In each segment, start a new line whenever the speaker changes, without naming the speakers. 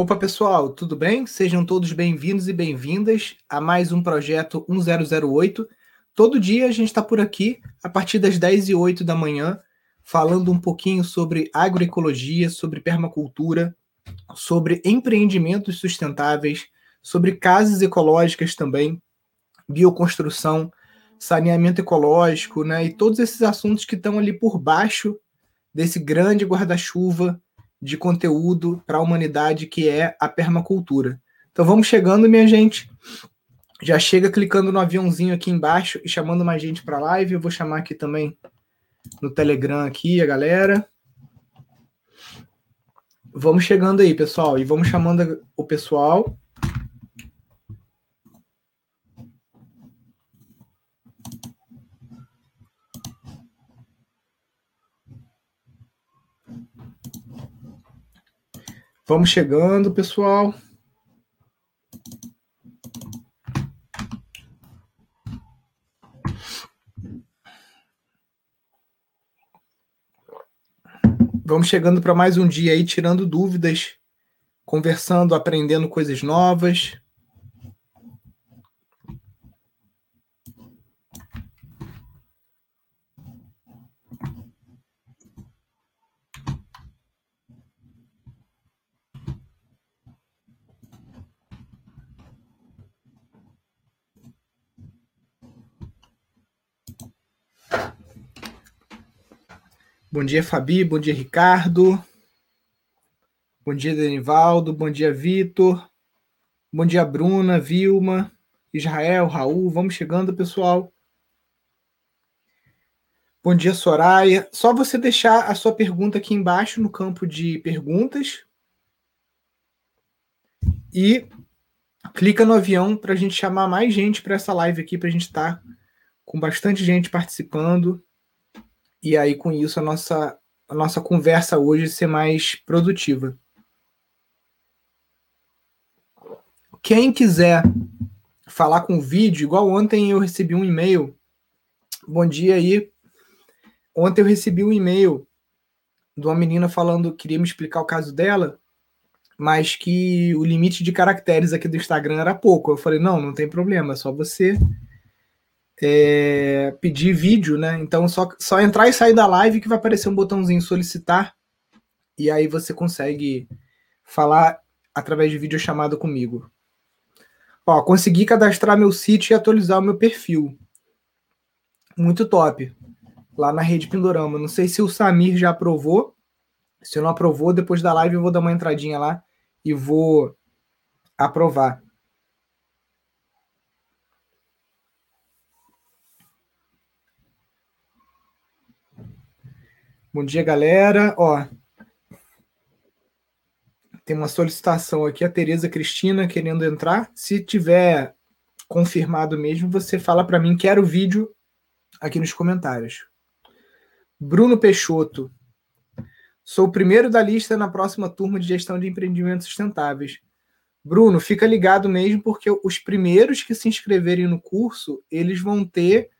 Opa, pessoal, tudo bem? Sejam todos bem-vindos e bem-vindas a mais um projeto 1008. Todo dia a gente está por aqui, a partir das 10 e 8 da manhã, falando um pouquinho sobre agroecologia, sobre permacultura, sobre empreendimentos sustentáveis, sobre casas ecológicas também, bioconstrução, saneamento ecológico, né? E todos esses assuntos que estão ali por baixo desse grande guarda-chuva de conteúdo para a humanidade que é a permacultura. Então vamos chegando, minha gente. Já chega clicando no aviãozinho aqui embaixo e chamando mais gente para a live. Eu vou chamar aqui também no Telegram aqui a galera. Vamos chegando aí, pessoal, e vamos chamando o pessoal. Vamos chegando, pessoal. Vamos chegando para mais um dia aí, tirando dúvidas, conversando, aprendendo coisas novas. Bom dia, Fabi. Bom dia, Ricardo. Bom dia, Denivaldo. Bom dia, Vitor. Bom dia, Bruna, Vilma, Israel, Raul. Vamos chegando, pessoal. Bom dia, Soraya. Só você deixar a sua pergunta aqui embaixo no campo de perguntas. E clica no avião para a gente chamar mais gente para essa live aqui, para a gente estar tá com bastante gente participando e aí com isso a nossa, a nossa conversa hoje ser mais produtiva. Quem quiser falar com o vídeo, igual ontem eu recebi um e-mail. Bom dia aí. Ontem eu recebi um e-mail de uma menina falando que queria me explicar o caso dela, mas que o limite de caracteres aqui do Instagram era pouco. Eu falei, não, não tem problema, é só você é, pedir vídeo, né? Então só, só entrar e sair da live que vai aparecer um botãozinho solicitar e aí você consegue falar através de vídeo chamada comigo. Ó, consegui cadastrar meu sítio e atualizar o meu perfil. Muito top. Lá na rede Pindorama. Não sei se o Samir já aprovou. Se não aprovou, depois da live eu vou dar uma entradinha lá e vou aprovar. Bom dia, galera. Ó, tem uma solicitação aqui, a Tereza Cristina querendo entrar. Se tiver confirmado mesmo, você fala para mim, quero o vídeo aqui nos comentários. Bruno Peixoto. Sou o primeiro da lista na próxima turma de gestão de empreendimentos sustentáveis. Bruno, fica ligado mesmo, porque os primeiros que se inscreverem no curso, eles vão ter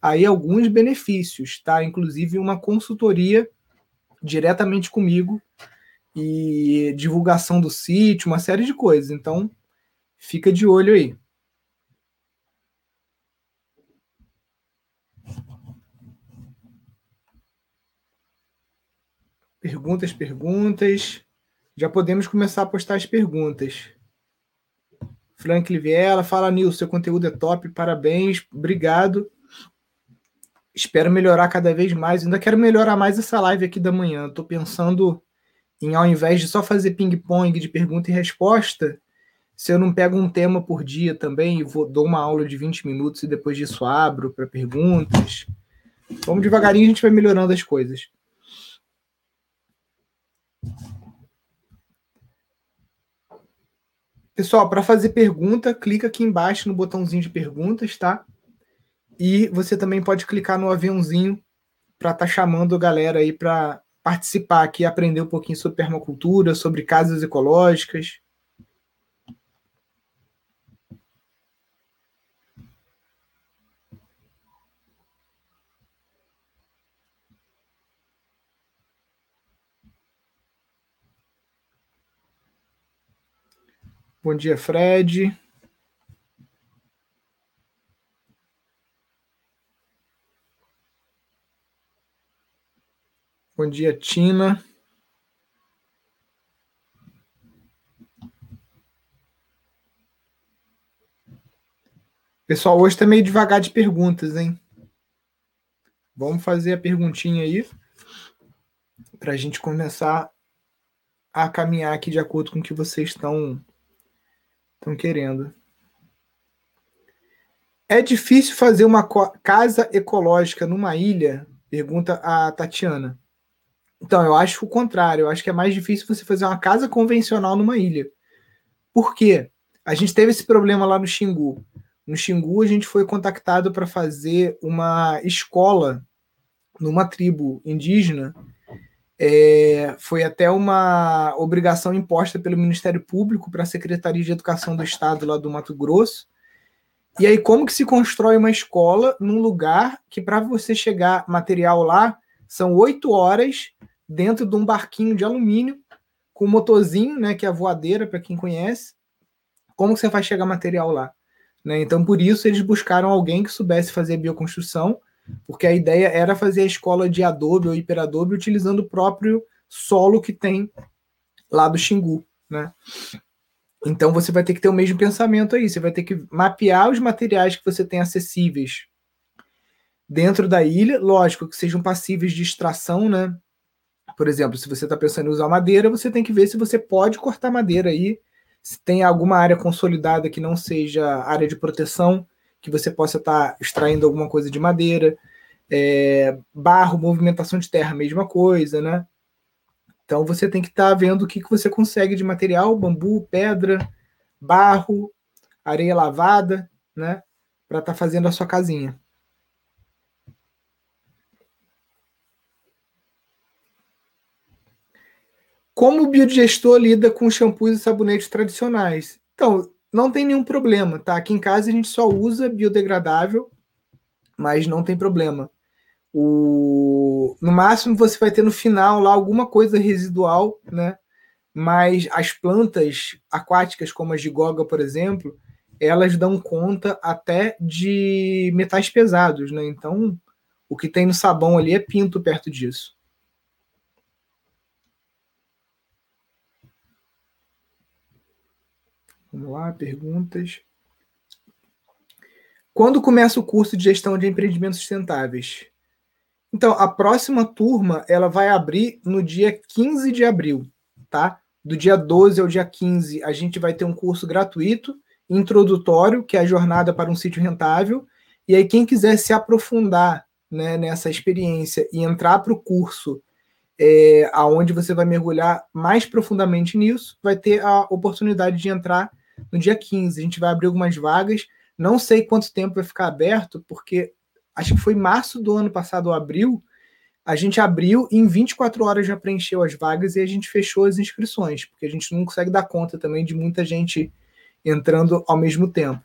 aí alguns benefícios, tá? Inclusive uma consultoria diretamente comigo e divulgação do sítio, uma série de coisas. Então, fica de olho aí. Perguntas, perguntas. Já podemos começar a postar as perguntas. Franklin Viela, fala Nilson, seu conteúdo é top, parabéns, obrigado espero melhorar cada vez mais. Ainda quero melhorar mais essa live aqui da manhã. Estou pensando em, ao invés de só fazer ping-pong de pergunta e resposta, se eu não pego um tema por dia também e vou, dou uma aula de 20 minutos e depois disso abro para perguntas. Vamos devagarinho, a gente vai melhorando as coisas. Pessoal, para fazer pergunta, clica aqui embaixo no botãozinho de perguntas, tá? E você também pode clicar no aviãozinho para estar tá chamando a galera aí para participar aqui, aprender um pouquinho sobre permacultura, sobre casas ecológicas. Bom dia, Fred. Bom dia, Tina. Pessoal, hoje está meio devagar de perguntas, hein? Vamos fazer a perguntinha aí para a gente começar a caminhar aqui de acordo com o que vocês estão estão querendo. É difícil fazer uma casa ecológica numa ilha? Pergunta a Tatiana. Então, eu acho o contrário. Eu acho que é mais difícil você fazer uma casa convencional numa ilha. Por quê? A gente teve esse problema lá no Xingu. No Xingu, a gente foi contactado para fazer uma escola numa tribo indígena. É, foi até uma obrigação imposta pelo Ministério Público para a Secretaria de Educação do Estado lá do Mato Grosso. E aí, como que se constrói uma escola num lugar que, para você chegar material lá, são oito horas dentro de um barquinho de alumínio com motorzinho, né, que é a voadeira para quem conhece. Como você vai chegar material lá? Né? Então, por isso eles buscaram alguém que soubesse fazer bioconstrução, porque a ideia era fazer a escola de adobe ou hiperadobe utilizando o próprio solo que tem lá do Xingu, né? Então você vai ter que ter o mesmo pensamento aí, você vai ter que mapear os materiais que você tem acessíveis dentro da ilha, lógico que sejam passíveis de extração, né? Por exemplo, se você está pensando em usar madeira, você tem que ver se você pode cortar madeira aí, se tem alguma área consolidada que não seja área de proteção, que você possa estar tá extraindo alguma coisa de madeira. É, barro, movimentação de terra, mesma coisa, né? Então você tem que estar tá vendo o que, que você consegue de material, bambu, pedra, barro, areia lavada, né? Para estar tá fazendo a sua casinha. Como o biodigestor lida com shampoos e sabonetes tradicionais? Então, não tem nenhum problema, tá? Aqui em casa a gente só usa biodegradável, mas não tem problema. O... No máximo você vai ter no final lá alguma coisa residual, né? Mas as plantas aquáticas, como a gigoga, por exemplo, elas dão conta até de metais pesados, né? Então, o que tem no sabão ali é pinto perto disso. Vamos lá, perguntas. Quando começa o curso de gestão de empreendimentos sustentáveis? Então, a próxima turma ela vai abrir no dia 15 de abril, tá? Do dia 12 ao dia 15, a gente vai ter um curso gratuito, introdutório, que é a jornada para um sítio rentável. E aí, quem quiser se aprofundar né, nessa experiência e entrar para o curso é, aonde você vai mergulhar mais profundamente nisso, vai ter a oportunidade de entrar no dia 15. A gente vai abrir algumas vagas. Não sei quanto tempo vai ficar aberto, porque acho que foi março do ano passado, ou abril. A gente abriu e em 24 horas já preencheu as vagas e a gente fechou as inscrições, porque a gente não consegue dar conta também de muita gente entrando ao mesmo tempo.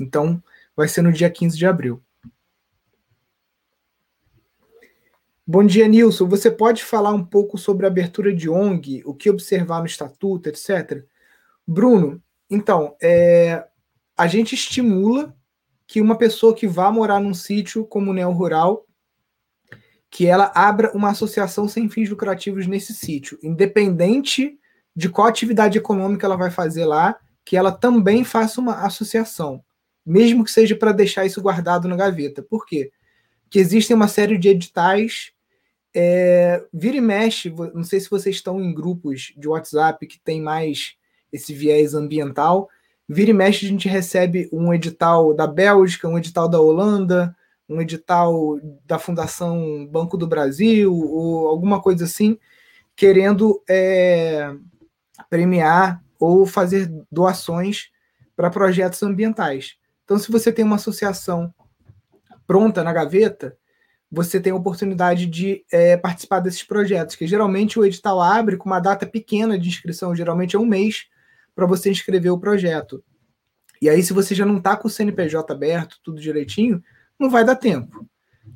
Então, vai ser no dia 15 de abril. Bom dia, Nilson. Você pode falar um pouco sobre a abertura de ONG, o que observar no estatuto, etc? Bruno, então, é, a gente estimula que uma pessoa que vá morar num sítio como neo rural, que ela abra uma associação sem fins lucrativos nesse sítio, independente de qual atividade econômica ela vai fazer lá, que ela também faça uma associação, mesmo que seja para deixar isso guardado na gaveta. Por quê? Porque existem uma série de editais é, vira e mexe, não sei se vocês estão em grupos de WhatsApp que tem mais esse viés ambiental. Vira e mexe, a gente recebe um edital da Bélgica, um edital da Holanda, um edital da Fundação Banco do Brasil, ou alguma coisa assim, querendo é, premiar ou fazer doações para projetos ambientais. Então, se você tem uma associação pronta na gaveta, você tem a oportunidade de é, participar desses projetos, que geralmente o edital abre com uma data pequena de inscrição, geralmente é um mês, para você inscrever o projeto. E aí, se você já não está com o CNPJ aberto, tudo direitinho, não vai dar tempo.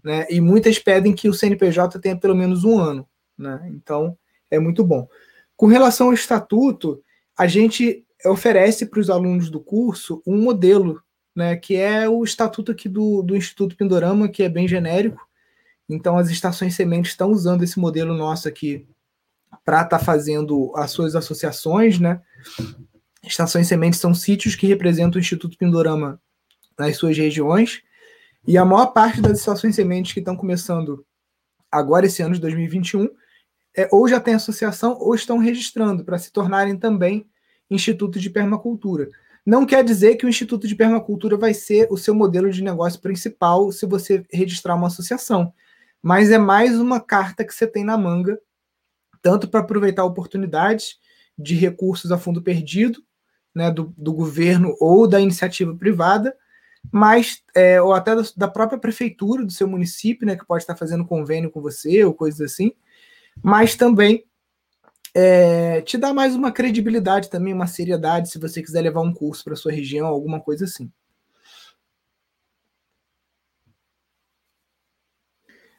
Né? E muitas pedem que o CNPJ tenha pelo menos um ano. Né? Então, é muito bom. Com relação ao estatuto, a gente oferece para os alunos do curso um modelo, né, que é o estatuto aqui do, do Instituto Pindorama, que é bem genérico. Então, as estações sementes estão usando esse modelo nosso aqui para estar tá fazendo as suas associações, né? Estações sementes são sítios que representam o Instituto Pindorama nas suas regiões. E a maior parte das estações sementes que estão começando agora, esse ano de 2021, é, ou já tem associação ou estão registrando para se tornarem também institutos de permacultura. Não quer dizer que o Instituto de Permacultura vai ser o seu modelo de negócio principal se você registrar uma associação, mas é mais uma carta que você tem na manga, tanto para aproveitar oportunidades de recursos a fundo perdido, né, do, do governo ou da iniciativa privada, mas é, ou até da própria prefeitura do seu município, né, que pode estar fazendo convênio com você ou coisas assim, mas também é, te dá mais uma credibilidade também, uma seriedade, se você quiser levar um curso para sua região, alguma coisa assim.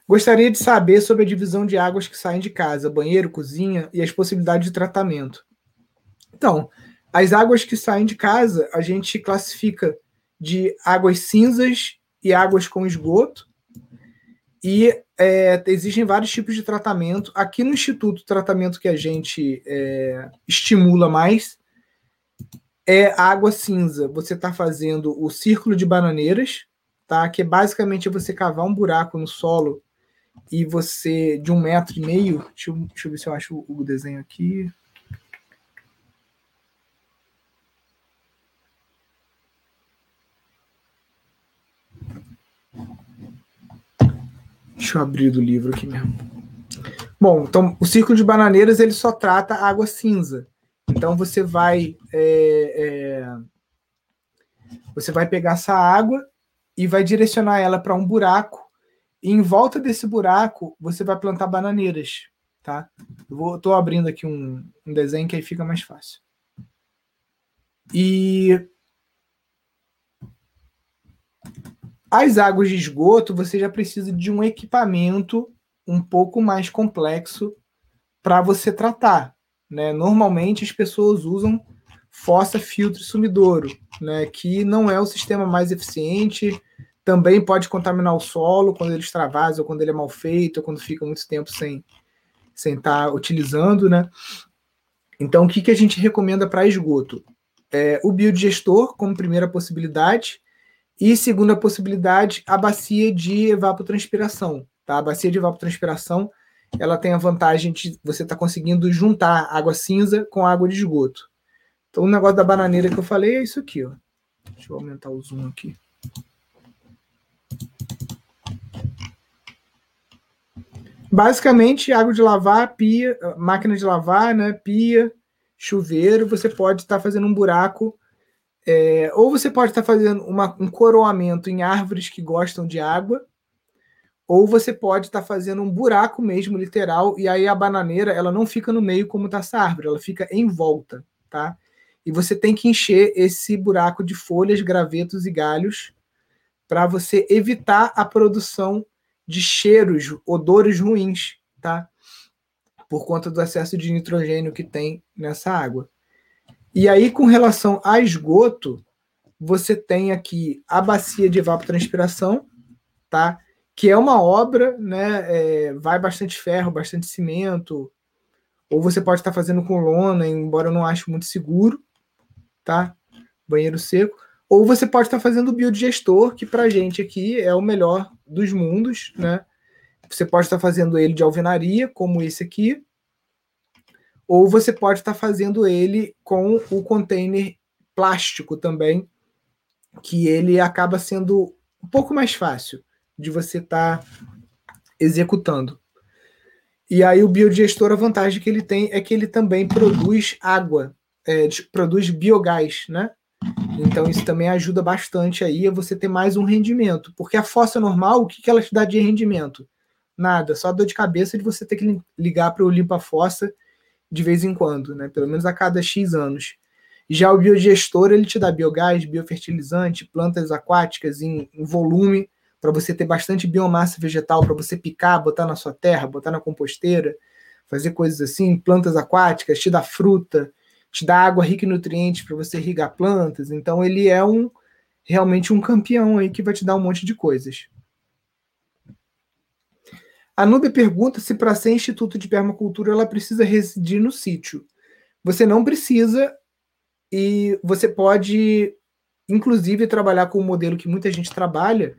Gostaria de saber sobre a divisão de águas que saem de casa, banheiro, cozinha e as possibilidades de tratamento. Então, as águas que saem de casa, a gente classifica de águas cinzas e águas com esgoto. E é, existem vários tipos de tratamento. Aqui no Instituto, o tratamento que a gente é, estimula mais é água cinza. Você está fazendo o círculo de bananeiras, tá? que é basicamente você cavar um buraco no solo e você, de um metro e meio, deixa eu, deixa eu ver se eu acho o desenho aqui. Deixa eu abrir do livro aqui mesmo. Bom, então o círculo de bananeiras ele só trata água cinza. Então você vai é, é, você vai pegar essa água e vai direcionar ela para um buraco. E em volta desse buraco você vai plantar bananeiras, tá? Eu tô abrindo aqui um, um desenho que aí fica mais fácil. E As águas de esgoto, você já precisa de um equipamento um pouco mais complexo para você tratar. Né? Normalmente as pessoas usam fossa, filtro e sumidouro, né? que não é o sistema mais eficiente, também pode contaminar o solo quando ele extravasa, ou quando ele é mal feito, ou quando fica muito tempo sem sem estar tá utilizando, né? Então, o que, que a gente recomenda para esgoto? É, o biodigestor como primeira possibilidade, e segunda possibilidade, a bacia de evapotranspiração. Tá? A bacia de evapotranspiração ela tem a vantagem de você estar tá conseguindo juntar água cinza com água de esgoto. Então o negócio da bananeira que eu falei é isso aqui. Ó. Deixa eu aumentar o zoom aqui. Basicamente, água de lavar, pia, máquina de lavar, né, pia, chuveiro, você pode estar tá fazendo um buraco é, ou você pode estar fazendo uma, um coroamento em árvores que gostam de água, ou você pode estar fazendo um buraco mesmo, literal, e aí a bananeira ela não fica no meio como está essa árvore, ela fica em volta, tá? E você tem que encher esse buraco de folhas, gravetos e galhos para você evitar a produção de cheiros, odores ruins, tá? Por conta do excesso de nitrogênio que tem nessa água. E aí, com relação a esgoto, você tem aqui a bacia de evapotranspiração, tá? Que é uma obra, né? É, vai bastante ferro, bastante cimento, ou você pode estar fazendo com lona, embora eu não ache muito seguro, tá? Banheiro seco. Ou você pode estar fazendo o biodigestor, que para gente aqui é o melhor dos mundos, né? Você pode estar fazendo ele de alvenaria, como esse aqui, ou você pode estar fazendo ele com o container plástico também, que ele acaba sendo um pouco mais fácil de você estar executando. E aí o biodigestor, a vantagem que ele tem é que ele também produz água, é, produz biogás, né? Então isso também ajuda bastante aí a você ter mais um rendimento. Porque a fossa normal, o que, que ela te dá de rendimento? Nada, só dor de cabeça de você ter que ligar para o limpa-fossa de vez em quando, né? Pelo menos a cada X anos. Já o biodigestor, ele te dá biogás, biofertilizante, plantas aquáticas em, em volume, para você ter bastante biomassa vegetal, para você picar, botar na sua terra, botar na composteira, fazer coisas assim, plantas aquáticas, te dá fruta. te dá água rica em nutrientes para você irrigar plantas. Então ele é um realmente um campeão aí que vai te dar um monte de coisas. A Nube pergunta se para ser instituto de permacultura ela precisa residir no sítio. Você não precisa e você pode inclusive trabalhar com o um modelo que muita gente trabalha,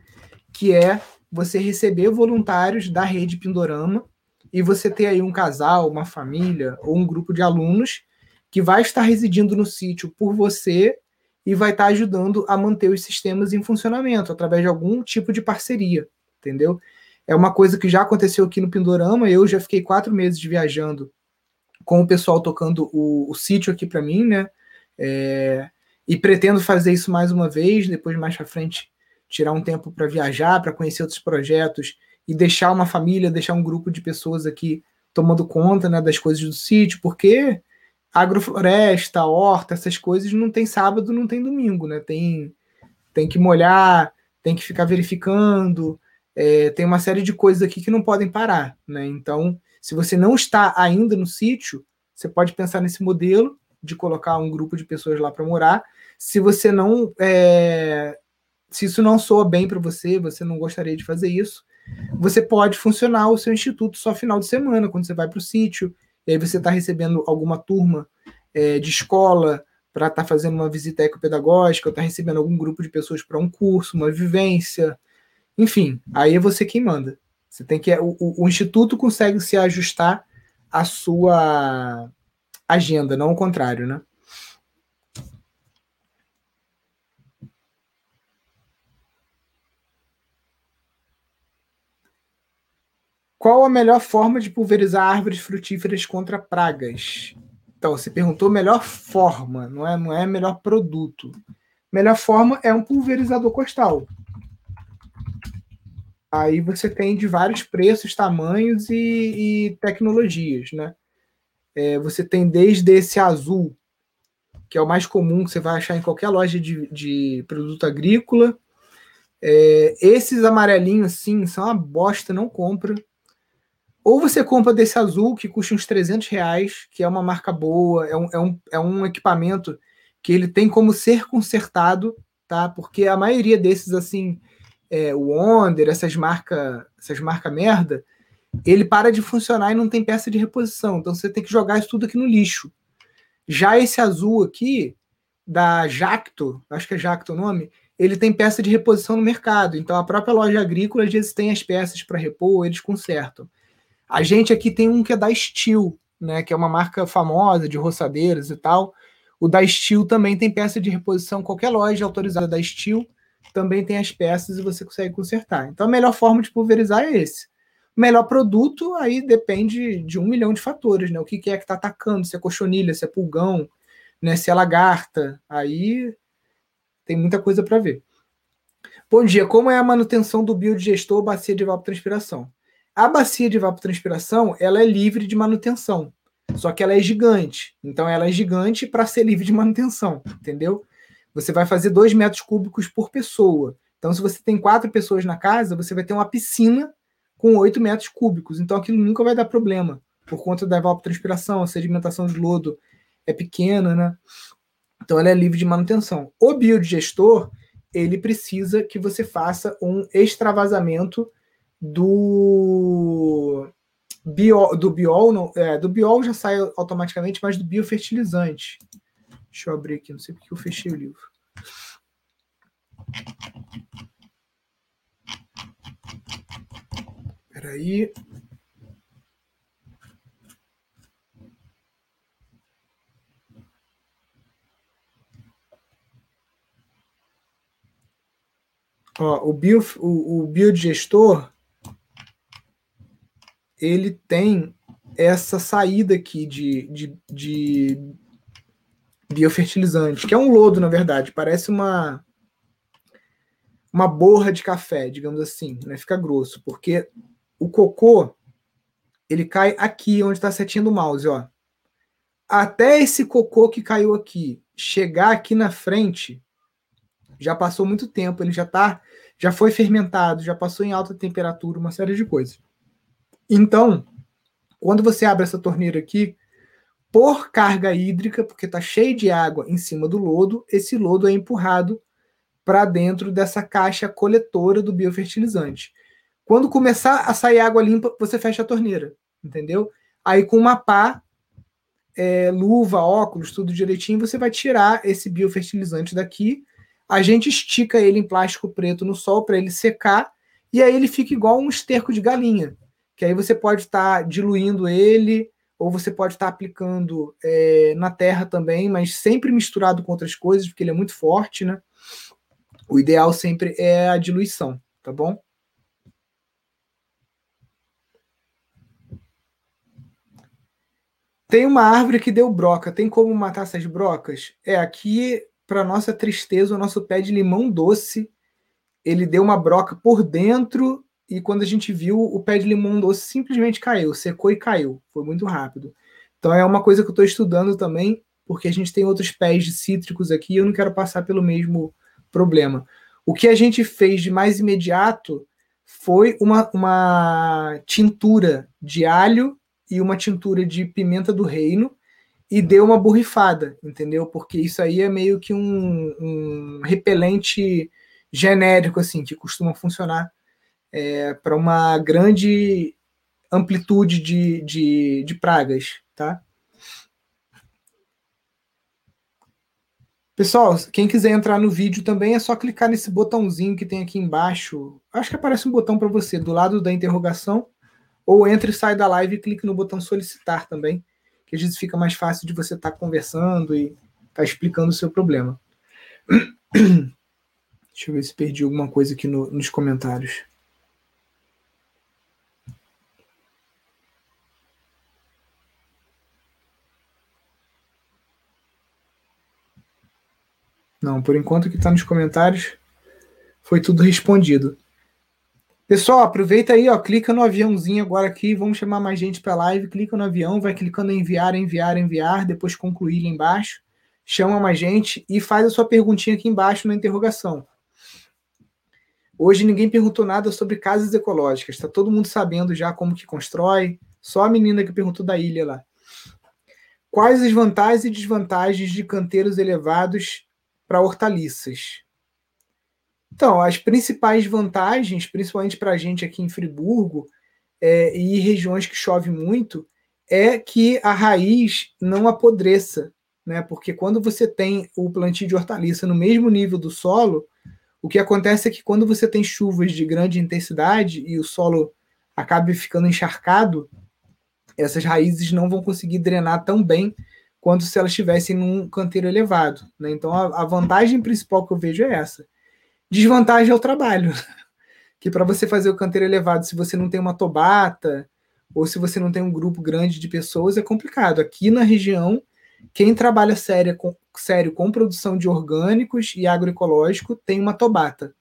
que é você receber voluntários da rede Pindorama e você ter aí um casal, uma família ou um grupo de alunos que vai estar residindo no sítio por você e vai estar ajudando a manter os sistemas em funcionamento através de algum tipo de parceria, entendeu? É uma coisa que já aconteceu aqui no Pindorama. Eu já fiquei quatro meses viajando com o pessoal tocando o, o sítio aqui para mim, né? É, e pretendo fazer isso mais uma vez, depois mais para frente tirar um tempo para viajar, para conhecer outros projetos e deixar uma família, deixar um grupo de pessoas aqui tomando conta né, das coisas do sítio, porque agrofloresta, horta, essas coisas não tem sábado, não tem domingo, né? Tem, tem que molhar, tem que ficar verificando, é, tem uma série de coisas aqui que não podem parar, né? Então, se você não está ainda no sítio, você pode pensar nesse modelo de colocar um grupo de pessoas lá para morar. Se você não é, se isso não soa bem para você, você não gostaria de fazer isso, você pode funcionar o seu instituto só final de semana, quando você vai para o sítio, e aí você está recebendo alguma turma é, de escola para estar tá fazendo uma visita ecopedagógica, ou está recebendo algum grupo de pessoas para um curso, uma vivência, enfim, aí é você quem manda. Você tem que o, o, instituto consegue se ajustar à sua agenda, não o contrário, né? Qual a melhor forma de pulverizar árvores frutíferas contra pragas? Então, você perguntou melhor forma, não é, não é melhor produto. Melhor forma é um pulverizador costal. Aí você tem de vários preços, tamanhos e, e tecnologias, né? É, você tem desde esse azul, que é o mais comum que você vai achar em qualquer loja de, de produto agrícola. É, esses amarelinhos, assim, são uma bosta, não compra. Ou você compra desse azul, que custa uns 300 reais, que é uma marca boa, é um, é um, é um equipamento que ele tem como ser consertado, tá? Porque a maioria desses, assim, é, o Wonder, essas marcas essas marca merda, ele para de funcionar e não tem peça de reposição. Então você tem que jogar isso tudo aqui no lixo. Já esse azul aqui, da Jacto, acho que é Jacto o nome, ele tem peça de reposição no mercado. Então a própria loja agrícola às vezes tem as peças para repor, eles consertam. A gente aqui tem um que é da Steel, né, que é uma marca famosa de roçadeiras e tal. O da Steel também tem peça de reposição, qualquer loja autorizada da Steel também tem as peças e você consegue consertar. Então a melhor forma de pulverizar é esse. Melhor produto aí depende de um milhão de fatores, né? O que, é que está atacando, se é cochonilha, se é pulgão, né? se é lagarta. Aí tem muita coisa para ver. Bom dia, como é a manutenção do biodigestor bacia de evapotranspiração? A bacia de evapotranspiração, ela é livre de manutenção. Só que ela é gigante. Então ela é gigante para ser livre de manutenção, entendeu? Você vai fazer 2 metros cúbicos por pessoa. Então, se você tem quatro pessoas na casa, você vai ter uma piscina com 8 metros cúbicos. Então aquilo nunca vai dar problema. Por conta da evapotranspiração, a sedimentação de lodo é pequena, né? Então ela é livre de manutenção. O biodigestor, ele precisa que você faça um extravasamento do bio, do biol, não, é, do biol já sai automaticamente, mas do biofertilizante. Deixa eu abrir aqui, não sei porque eu fechei o livro. Peraí. Ó, o, bio, o, o biodigestor ele tem essa saída aqui de, de, de biofertilizante, que é um lodo, na verdade, parece uma uma borra de café, digamos assim, né? Fica grosso, porque o cocô ele cai aqui onde está a setinha do mouse, ó. Até esse cocô que caiu aqui chegar aqui na frente, já passou muito tempo, ele já tá, já foi fermentado, já passou em alta temperatura, uma série de coisas. Então, quando você abre essa torneira aqui, por carga hídrica, porque está cheio de água em cima do lodo, esse lodo é empurrado para dentro dessa caixa coletora do biofertilizante. Quando começar a sair água limpa, você fecha a torneira, entendeu? Aí com uma pá, é, luva, óculos, tudo direitinho, você vai tirar esse biofertilizante daqui. A gente estica ele em plástico preto no sol para ele secar e aí ele fica igual um esterco de galinha. Que aí você pode estar tá diluindo ele ou você pode estar aplicando é, na terra também, mas sempre misturado com outras coisas, porque ele é muito forte, né? O ideal sempre é a diluição, tá bom? Tem uma árvore que deu broca. Tem como matar essas brocas? É, aqui, para nossa tristeza, o nosso pé de limão doce, ele deu uma broca por dentro e quando a gente viu, o pé de limão doce simplesmente caiu, secou e caiu. Foi muito rápido. Então é uma coisa que eu estou estudando também, porque a gente tem outros pés de cítricos aqui e eu não quero passar pelo mesmo problema. O que a gente fez de mais imediato foi uma, uma tintura de alho e uma tintura de pimenta do reino e deu uma borrifada, entendeu? Porque isso aí é meio que um, um repelente genérico, assim, que costuma funcionar é, para uma grande amplitude de, de, de pragas, tá? Pessoal, quem quiser entrar no vídeo também é só clicar nesse botãozinho que tem aqui embaixo. Acho que aparece um botão para você do lado da interrogação. Ou entre e sai da live e clique no botão solicitar também, que às vezes fica mais fácil de você estar tá conversando e estar tá explicando o seu problema. Deixa eu ver se perdi alguma coisa aqui no, nos comentários. Não, por enquanto que está nos comentários foi tudo respondido. Pessoal, aproveita aí, ó, clica no aviãozinho agora aqui, vamos chamar mais gente para live, clica no avião, vai clicando em enviar, enviar, enviar, depois concluir lá embaixo, chama mais gente e faz a sua perguntinha aqui embaixo na interrogação. Hoje ninguém perguntou nada sobre casas ecológicas, está todo mundo sabendo já como que constrói, só a menina que perguntou da ilha lá. Quais as vantagens e desvantagens de canteiros elevados para hortaliças. Então, as principais vantagens, principalmente para a gente aqui em Friburgo é, e regiões que chove muito, é que a raiz não apodreça, né? Porque quando você tem o plantio de hortaliça no mesmo nível do solo, o que acontece é que quando você tem chuvas de grande intensidade e o solo acaba ficando encharcado, essas raízes não vão conseguir drenar tão bem quanto se elas estivessem num canteiro elevado. Né? Então a, a, vantagem principal que eu vejo é essa. Desvantagem é o trabalho. que para você fazer o canteiro elevado, se você não tem uma tobata, ou se você não tem um grupo grande de pessoas, é complicado. Aqui na região, quem trabalha sério com, sério com produção de orgânicos e agroecológico tem uma tobata.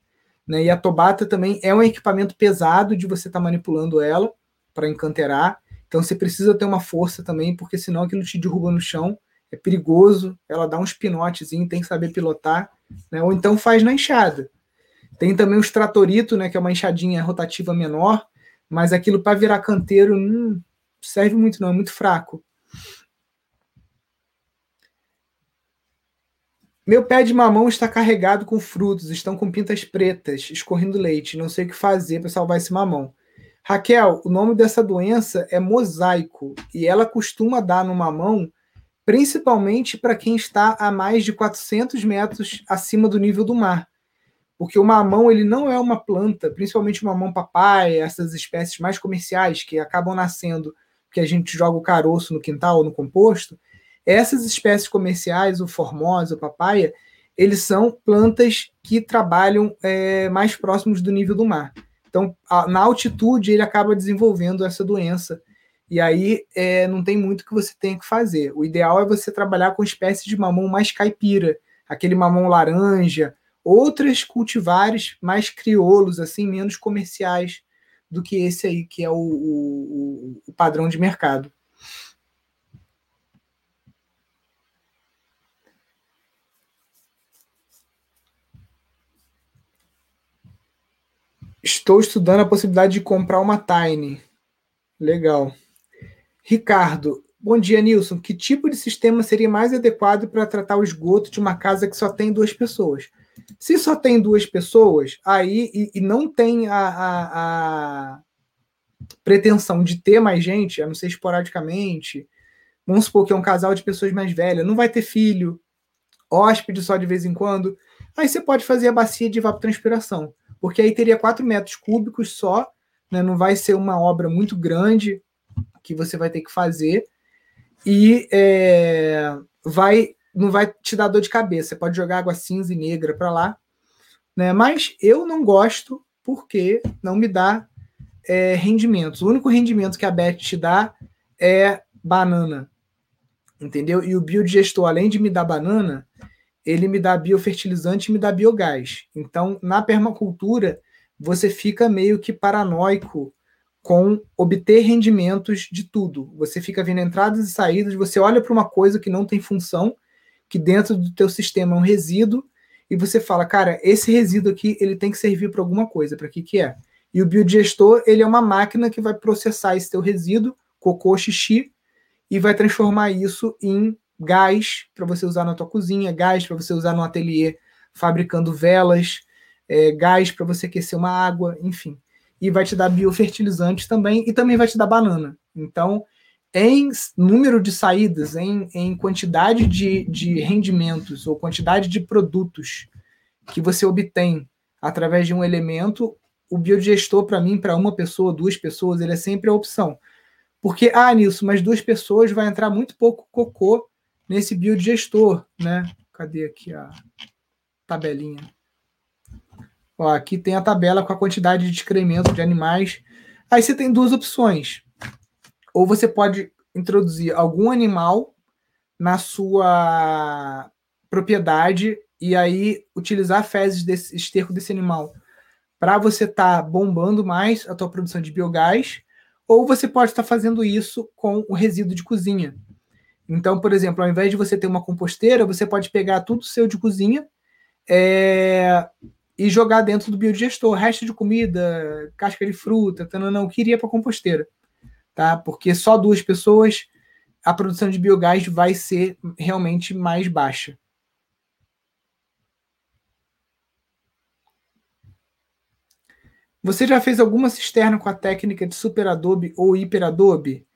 Né? E a tobata também é um equipamento pesado de você estar tá manipulando ela para encanteirar. Então você precisa ter uma força também, porque senão aquilo te derruba no chão, é perigoso, ela dá uns pinotezinhos, tem que saber pilotar, né? ou então faz na enxada. Tem também o tratorito, né, que é uma enxadinha rotativa menor, mas aquilo para virar canteiro não serve muito não, é muito fraco. Meu pé de mamão está carregado com frutos, estão com pintas pretas, escorrendo leite. Não sei o que fazer para salvar esse mamão. Raquel, o nome dessa doença é mosaico e ela costuma dar no mamão, principalmente para quem está a mais de 400 metros acima do nível do mar. Porque o mamão ele não é uma planta, principalmente o mamão papai, essas espécies mais comerciais que acabam nascendo que a gente joga o caroço no quintal ou no composto. Essas espécies comerciais, o formosa, o papaya, eles são plantas que trabalham é, mais próximos do nível do mar. Então, a, na altitude, ele acaba desenvolvendo essa doença. E aí é, não tem muito que você tenha que fazer. O ideal é você trabalhar com espécies de mamão mais caipira, aquele mamão laranja, outras cultivares mais crioulos, assim, menos comerciais do que esse aí, que é o, o, o padrão de mercado. Estou estudando a possibilidade de comprar uma Tiny. Legal. Ricardo, Bom dia, Nilson. Que tipo de sistema seria mais adequado para tratar o esgoto de uma casa que só tem duas pessoas? Se só tem duas pessoas, aí e, e não tem a, a, a, pretensão de ter mais gente, a não ser esporadicamente, vamos supor que é um casal de pessoas mais velhas, não vai ter filho, hóspede só de vez em quando, aí você pode fazer a bacia de evapotranspiração, porque aí teria 4 metros cúbicos só, né, não vai ser uma obra muito grande que você vai ter que fazer, e é, vai não vai te dar dor de cabeça. Você pode jogar água cinza e negra para lá, né? Mas eu não gosto porque não me dá é, rendimentos. O único rendimento que a Bet te dá é banana, entendeu? E o biodigestor, além de me dar banana, ele me dá biofertilizante e me dá biogás. Então, na permacultura, você fica meio que paranoico com obter rendimentos de tudo. Você fica vendo entradas e saídas, você olha para uma coisa que não tem função, que dentro do teu sistema é um resíduo, e você fala, cara, esse resíduo aqui ele tem que servir para alguma coisa, para que que é? E o biodigestor, ele é uma máquina que vai processar esse teu resíduo, cocô, xixi, e vai transformar isso em gás para você usar na tua cozinha, gás para você usar no ateliê fabricando velas, é, gás para você aquecer uma água, enfim e vai te dar biofertilizantes também, e também vai te dar banana. Então, em número de saídas, em, em quantidade de, de rendimentos ou quantidade de produtos que você obtém através de um elemento, o biodigestor, para mim, para uma pessoa, duas pessoas, ele é sempre a opção. Porque, ah, nisso, mas duas pessoas vai entrar muito pouco cocô nesse biodigestor, né? Cadê aqui a tabelinha? Ó, aqui tem a tabela com a quantidade de excremento de animais. Aí você tem duas opções. Ou você pode introduzir algum animal na sua propriedade e aí utilizar fezes desse esterco desse animal para você estar tá bombando mais a tua produção de biogás, ou você pode estar tá fazendo isso com o resíduo de cozinha. Então, por exemplo, ao invés de você ter uma composteira, você pode pegar tudo seu de cozinha, é, e jogar dentro do biodigestor, resto de comida, casca de fruta, não queria para composteira, tá? Porque só duas pessoas a produção de biogás vai ser realmente mais baixa. Você já fez alguma cisterna com a técnica de super adobe ou hiper adobe?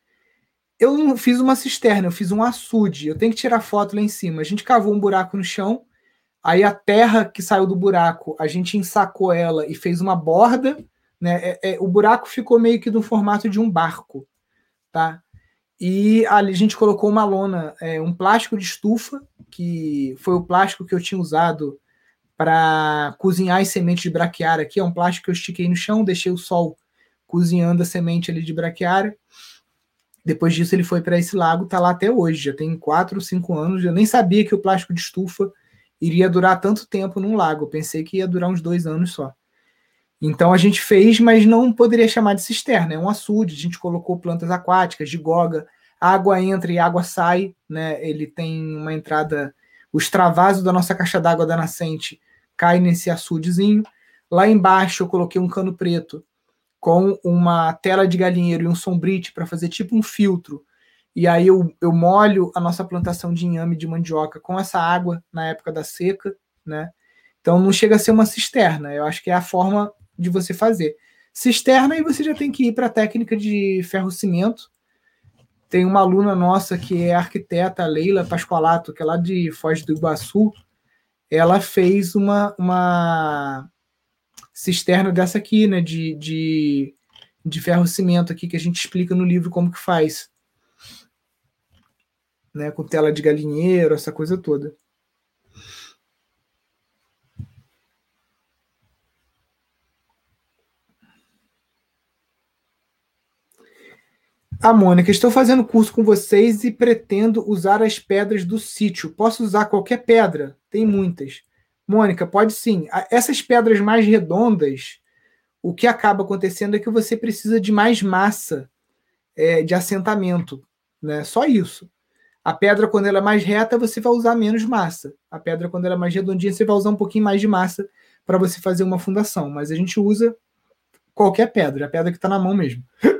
Eu não fiz uma cisterna, eu fiz um açude. Eu tenho que tirar foto lá em cima. A gente cavou um buraco no chão Aí a terra que saiu do buraco, a gente ensacou ela e fez uma borda, né? É, é, o buraco ficou meio que no formato de um barco, tá? E ali a gente colocou uma lona, é, um plástico de estufa, que foi o plástico que eu tinha usado para cozinhar as sementes de braquiária aqui. É um plástico que eu estiquei no chão, deixei o sol cozinhando a semente ali de braquiária. Depois disso, ele foi para esse lago, tá lá até hoje. Já tem quatro, cinco anos. Eu nem sabia que o plástico de estufa iria durar tanto tempo num lago. Eu pensei que ia durar uns dois anos só. Então a gente fez, mas não poderia chamar de cisterna, é um açude. A gente colocou plantas aquáticas, de goga, água entra e água sai, né? Ele tem uma entrada, o extravaso da nossa caixa d'água da nascente cai nesse açudezinho. Lá embaixo eu coloquei um cano preto com uma tela de galinheiro e um sombrite para fazer tipo um filtro e aí eu, eu molho a nossa plantação de inhame de mandioca com essa água na época da seca, né? Então não chega a ser uma cisterna, eu acho que é a forma de você fazer. Cisterna e você já tem que ir para a técnica de ferro-cimento. Tem uma aluna nossa que é arquiteta, Leila Pascoalato, que é lá de Foz do Iguaçu. Ela fez uma, uma cisterna dessa aqui, né, de, de, de ferro-cimento aqui, que a gente explica no livro como que faz né, com tela de galinheiro, essa coisa toda. A Mônica, estou fazendo curso com vocês e pretendo usar as pedras do sítio. Posso usar qualquer pedra? Tem muitas. Mônica, pode sim. Essas pedras mais redondas, o que acaba acontecendo é que você precisa de mais massa é, de assentamento. Né? Só isso. A pedra, quando ela é mais reta, você vai usar menos massa. A pedra, quando ela é mais redondinha, você vai usar um pouquinho mais de massa para você fazer uma fundação. Mas a gente usa qualquer pedra, a pedra que está na mão mesmo.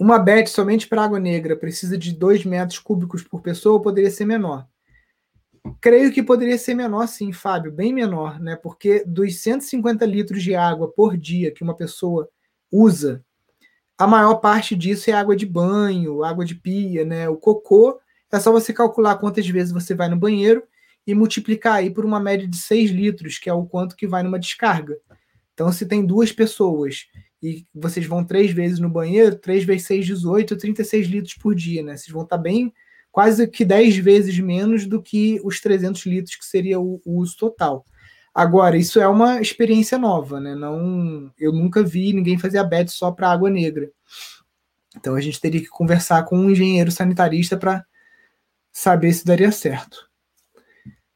uma bet somente para água negra precisa de 2 metros cúbicos por pessoa ou poderia ser menor? Creio que poderia ser menor, sim, Fábio, bem menor, né? Porque dos 150 litros de água por dia que uma pessoa usa, a maior parte disso é água de banho, água de pia, né? O cocô é só você calcular quantas vezes você vai no banheiro e multiplicar aí por uma média de 6 litros, que é o quanto que vai numa descarga. Então, se tem duas pessoas e vocês vão três vezes no banheiro, 3 vezes 6, 18, 36 litros por dia, né? Vocês vão estar bem, quase que 10 vezes menos do que os 300 litros que seria o, o uso total. Agora, isso é uma experiência nova, né? Não, eu nunca vi ninguém fazer a BED só para água negra. Então a gente teria que conversar com um engenheiro sanitarista para saber se daria certo.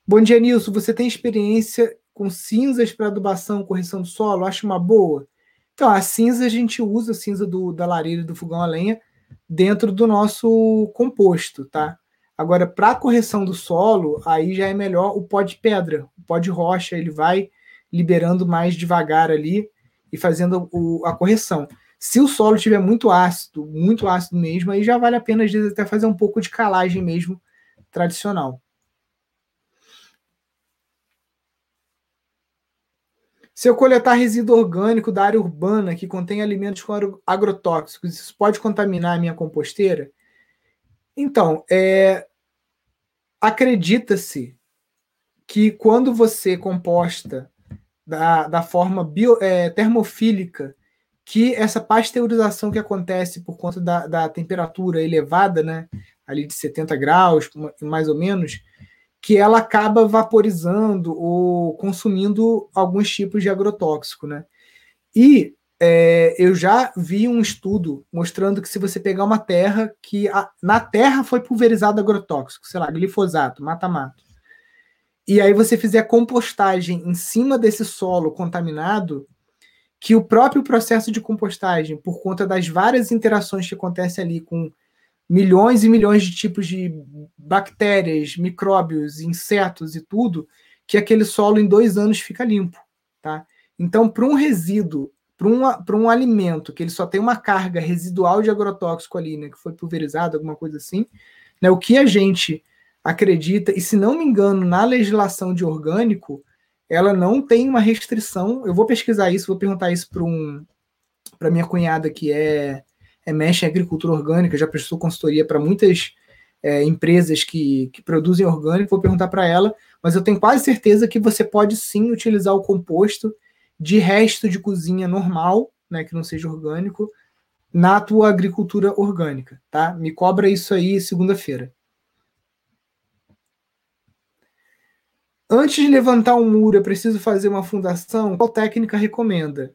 Bom dia, Nilson. Você tem experiência com cinzas para adubação, correção do solo, acho uma boa. Então, a cinza a gente usa a cinza do, da lareira do fogão a lenha dentro do nosso composto, tá? Agora, para correção do solo, aí já é melhor o pó de pedra, o pó de rocha, ele vai liberando mais devagar ali e fazendo o, a correção. Se o solo tiver muito ácido, muito ácido mesmo, aí já vale a pena às vezes até fazer um pouco de calagem mesmo tradicional. Se eu coletar resíduo orgânico da área urbana que contém alimentos com agrotóxicos, isso pode contaminar a minha composteira? Então, é, acredita-se que quando você composta da, da forma bio, é, termofílica, que essa pasteurização que acontece por conta da, da temperatura elevada, né, ali de 70 graus, mais ou menos, que ela acaba vaporizando ou consumindo alguns tipos de agrotóxico, né? E é, eu já vi um estudo mostrando que se você pegar uma terra que a, na terra foi pulverizado agrotóxico, sei lá, glifosato, mata-mato, e aí você fizer compostagem em cima desse solo contaminado, que o próprio processo de compostagem, por conta das várias interações que acontecem ali com milhões e milhões de tipos de bactérias, micróbios, insetos e tudo, que aquele solo em dois anos fica limpo, tá? Então, para um resíduo, para um, um alimento que ele só tem uma carga residual de agrotóxico ali, né, que foi pulverizado, alguma coisa assim, né, o que a gente acredita, e se não me engano, na legislação de orgânico, ela não tem uma restrição. Eu vou pesquisar isso, vou perguntar isso para um, para minha cunhada que é é, mexe em agricultura orgânica, já prestou consultoria para muitas é, empresas que, que produzem orgânico, vou perguntar para ela, mas eu tenho quase certeza que você pode sim utilizar o composto de resto de cozinha normal, né, que não seja orgânico, na tua agricultura orgânica, tá? Me cobra isso aí segunda-feira. Antes de levantar um muro, é preciso fazer uma fundação? Qual técnica recomenda?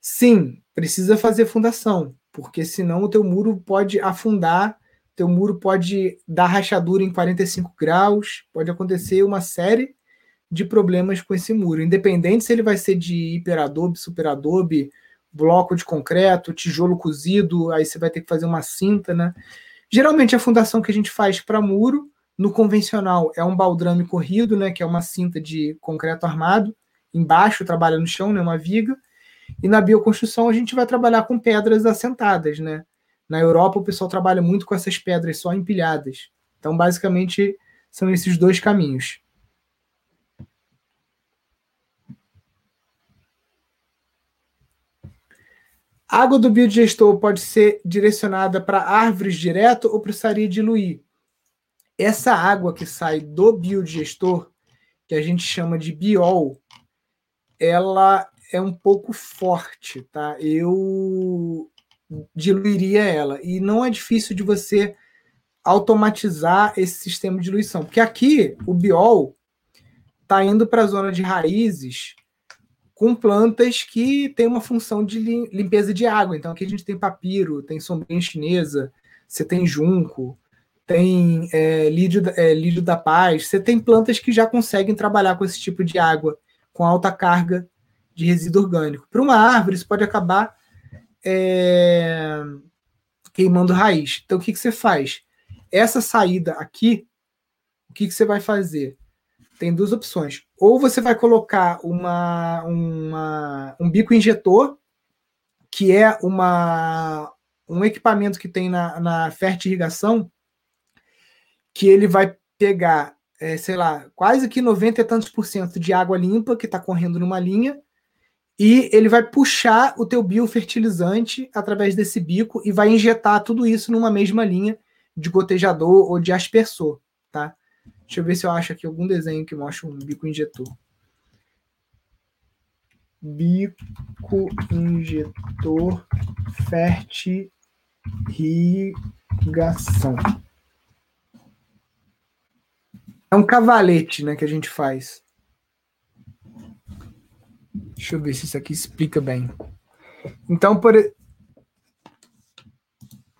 Sim, precisa fazer fundação porque senão o teu muro pode afundar, teu muro pode dar rachadura em 45 graus, pode acontecer uma série de problemas com esse muro, independente se ele vai ser de hiperadobe, superadobe, bloco de concreto, tijolo cozido, aí você vai ter que fazer uma cinta, né? Geralmente a fundação que a gente faz para muro, no convencional, é um baldrame corrido, né, que é uma cinta de concreto armado, embaixo trabalha no chão, né, uma viga, e na bioconstrução a gente vai trabalhar com pedras assentadas, né? Na Europa o pessoal trabalha muito com essas pedras só empilhadas. Então, basicamente, são esses dois caminhos. A água do biodigestor pode ser direcionada para árvores direto ou precisaria diluir? Essa água que sai do biodigestor, que a gente chama de biol, ela é um pouco forte, tá? Eu diluiria ela. E não é difícil de você automatizar esse sistema de diluição. Porque aqui o biol está indo para a zona de raízes com plantas que têm uma função de limpeza de água. Então aqui a gente tem papiro, tem sombrinha chinesa, você tem junco, tem é, lírio, é, lírio da paz, você tem plantas que já conseguem trabalhar com esse tipo de água, com alta carga de resíduo orgânico. Para uma árvore, isso pode acabar é, queimando raiz. Então, o que, que você faz? Essa saída aqui, o que, que você vai fazer? Tem duas opções. Ou você vai colocar uma, uma, um bico injetor, que é uma, um equipamento que tem na, na irrigação que ele vai pegar, é, sei lá, quase que 90 e tantos por cento de água limpa que está correndo numa linha e ele vai puxar o teu biofertilizante através desse bico e vai injetar tudo isso numa mesma linha de gotejador ou de aspersor, tá? Deixa eu ver se eu acho aqui algum desenho que mostra um bico injetor. Bico injetor fertirrigação. É um cavalete, né, que a gente faz. Deixa eu ver se isso aqui explica bem. Então, por.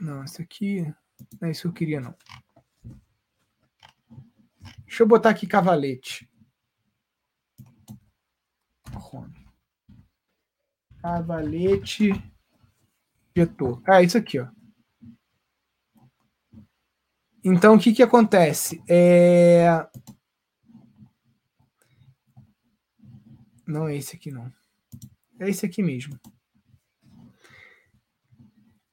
Não, isso aqui. Não é isso que eu queria, não. Deixa eu botar aqui cavalete. Cavalete. Injetor. É isso aqui, ó. Então, o que, que acontece? É... Não é esse aqui, não. É esse aqui mesmo.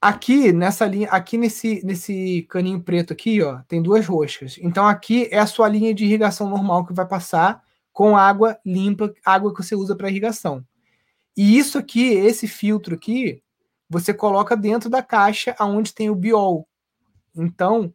Aqui nessa linha, aqui nesse, nesse caninho preto aqui, ó, tem duas roscas. Então aqui é a sua linha de irrigação normal que vai passar com água limpa, água que você usa para irrigação. E isso aqui, esse filtro aqui, você coloca dentro da caixa aonde tem o biol. Então,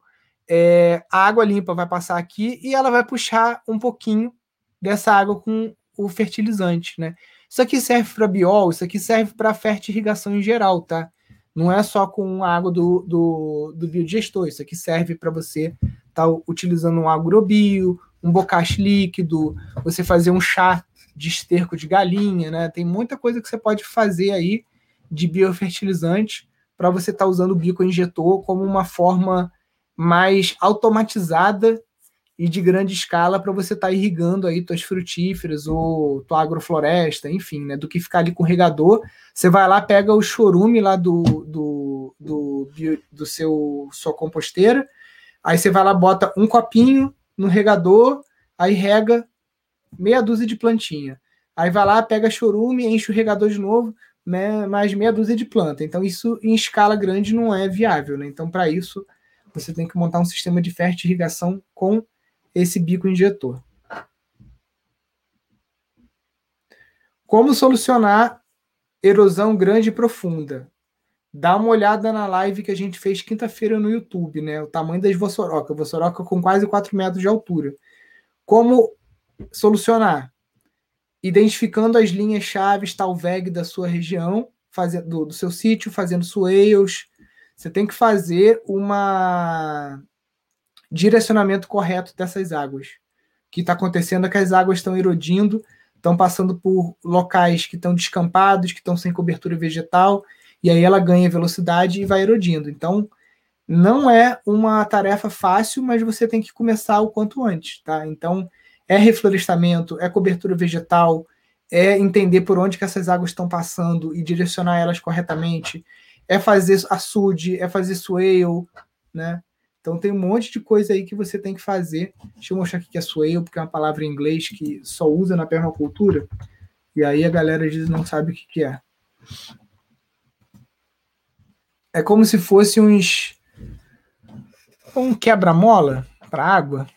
é, a água limpa vai passar aqui e ela vai puxar um pouquinho dessa água com o fertilizante, né? Isso aqui serve para biol, isso aqui serve para fertirrigação em geral, tá? Não é só com a água do, do, do biodigestor, isso aqui serve para você estar tá utilizando um agrobio, um bocache líquido, você fazer um chá de esterco de galinha, né? Tem muita coisa que você pode fazer aí de biofertilizante para você estar tá usando o bico injetor como uma forma mais automatizada e de grande escala para você estar tá irrigando aí tuas frutíferas ou tua agrofloresta, enfim, né? Do que ficar ali com regador. Você vai lá, pega o chorume lá do, do, do, do seu sua composteira, aí você vai lá, bota um copinho no regador, aí rega meia dúzia de plantinha. Aí vai lá, pega chorume, enche o regador de novo, né, mais meia dúzia de planta. Então, isso em escala grande não é viável. Né? Então, para isso, você tem que montar um sistema de fertirrigação com esse bico injetor. Como solucionar erosão grande e profunda? Dá uma olhada na live que a gente fez quinta-feira no YouTube, né? O tamanho das vossorocas. Vossoroca com quase 4 metros de altura. Como solucionar? Identificando as linhas chaves Talveg da sua região, fazendo, do, do seu sítio, fazendo swales. Você tem que fazer uma direcionamento correto dessas águas. O que está acontecendo é que as águas estão erodindo, estão passando por locais que estão descampados, que estão sem cobertura vegetal, e aí ela ganha velocidade e vai erodindo. Então, não é uma tarefa fácil, mas você tem que começar o quanto antes, tá? Então, é reflorestamento, é cobertura vegetal, é entender por onde que essas águas estão passando e direcionar elas corretamente, é fazer açude, é fazer swale, né? Então tem um monte de coisa aí que você tem que fazer. Deixa eu mostrar aqui que é swale, porque é uma palavra em inglês que só usa na permacultura. E aí a galera diz não sabe o que, que é. É como se fosse uns um quebra-mola para água.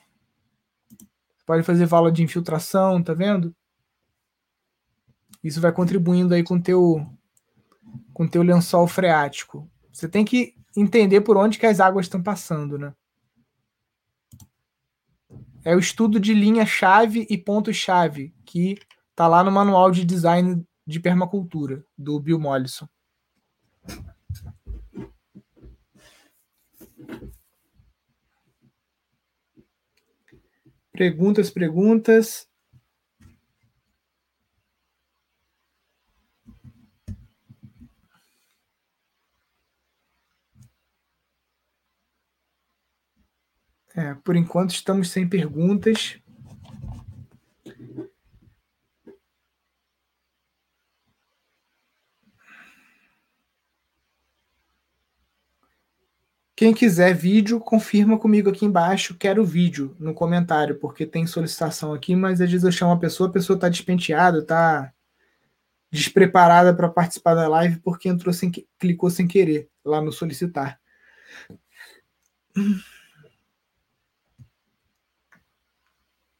Pode fazer vala de infiltração, tá vendo? Isso vai contribuindo aí com teu com teu lençol freático. Você tem que entender por onde que as águas estão passando, né? É o estudo de linha-chave e ponto-chave que tá lá no manual de design de permacultura do Bill Mollison. Perguntas, perguntas. É, por enquanto estamos sem perguntas. Quem quiser vídeo, confirma comigo aqui embaixo, quero vídeo no comentário, porque tem solicitação aqui, mas às vezes eu chamo a pessoa, a pessoa está despenteada, está despreparada para participar da live porque entrou sem clicou sem querer. lá no solicitar.